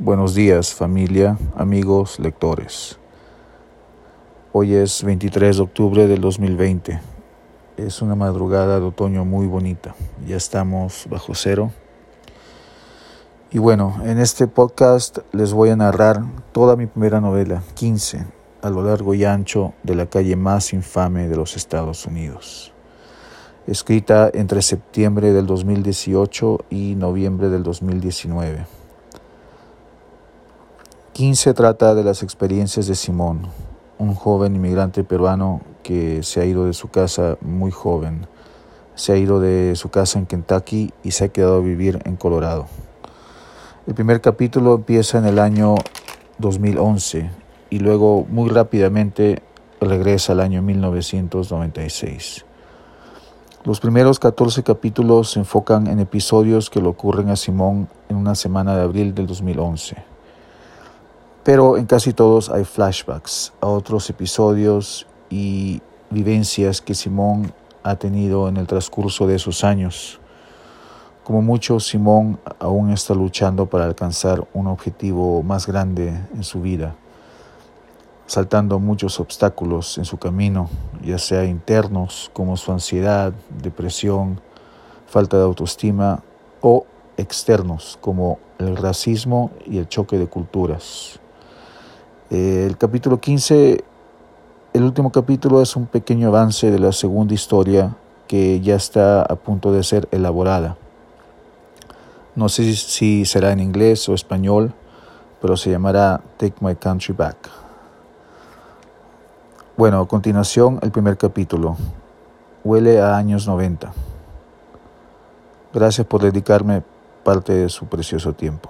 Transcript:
Buenos días familia, amigos, lectores. Hoy es 23 de octubre del 2020. Es una madrugada de otoño muy bonita. Ya estamos bajo cero. Y bueno, en este podcast les voy a narrar toda mi primera novela, 15, a lo largo y ancho de la calle más infame de los Estados Unidos. Escrita entre septiembre del 2018 y noviembre del 2019 15 trata de las experiencias de Simón, un joven inmigrante peruano que se ha ido de su casa muy joven. Se ha ido de su casa en Kentucky y se ha quedado a vivir en Colorado. El primer capítulo empieza en el año 2011 y luego muy rápidamente regresa al año 1996. Los primeros 14 capítulos se enfocan en episodios que le ocurren a Simón en una semana de abril del 2011 pero en casi todos hay flashbacks a otros episodios y vivencias que Simón ha tenido en el transcurso de esos años. Como mucho, Simón aún está luchando para alcanzar un objetivo más grande en su vida, saltando muchos obstáculos en su camino, ya sea internos como su ansiedad, depresión, falta de autoestima, o externos como el racismo y el choque de culturas. Eh, el capítulo 15, el último capítulo es un pequeño avance de la segunda historia que ya está a punto de ser elaborada. No sé si será en inglés o español, pero se llamará Take My Country Back. Bueno, a continuación el primer capítulo. Huele a años 90. Gracias por dedicarme parte de su precioso tiempo.